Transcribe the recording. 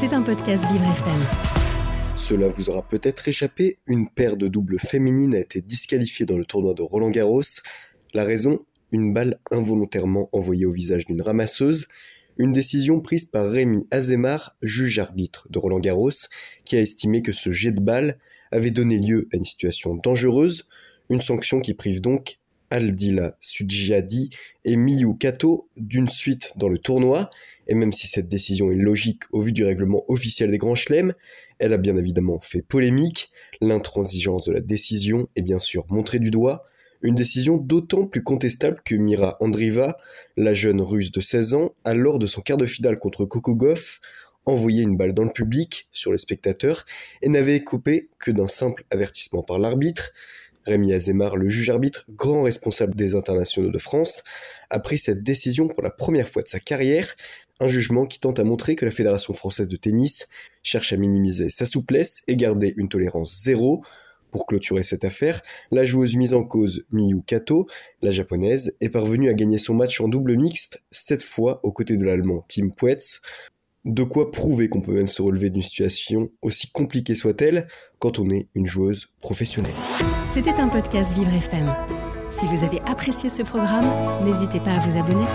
C'est un podcast Vivre FM. Cela vous aura peut-être échappé, une paire de doubles féminines a été disqualifiée dans le tournoi de Roland Garros. La raison Une balle involontairement envoyée au visage d'une ramasseuse. Une décision prise par Rémi Azemar, juge arbitre de Roland Garros, qui a estimé que ce jet de balle avait donné lieu à une situation dangereuse, une sanction qui prive donc Aldila Sudjiadi et Miyu Kato d'une suite dans le tournoi, et même si cette décision est logique au vu du règlement officiel des Grands Chelems, elle a bien évidemment fait polémique, l'intransigeance de la décision est bien sûr montrée du doigt, une décision d'autant plus contestable que Mira Andriva, la jeune russe de 16 ans, a lors de son quart de finale contre Kokogov, envoyé une balle dans le public, sur les spectateurs, et n'avait coupé que d'un simple avertissement par l'arbitre. Rémi Azemar, le juge arbitre, grand responsable des internationaux de France, a pris cette décision pour la première fois de sa carrière, un jugement qui tente à montrer que la Fédération française de tennis cherche à minimiser sa souplesse et garder une tolérance zéro. Pour clôturer cette affaire, la joueuse mise en cause Miyu Kato, la japonaise, est parvenue à gagner son match en double mixte, cette fois aux côtés de l'allemand Tim Puetz. De quoi prouver qu'on peut même se relever d'une situation aussi compliquée soit-elle quand on est une joueuse professionnelle. C'était un podcast Vivre FM. Si vous avez apprécié ce programme, n'hésitez pas à vous abonner.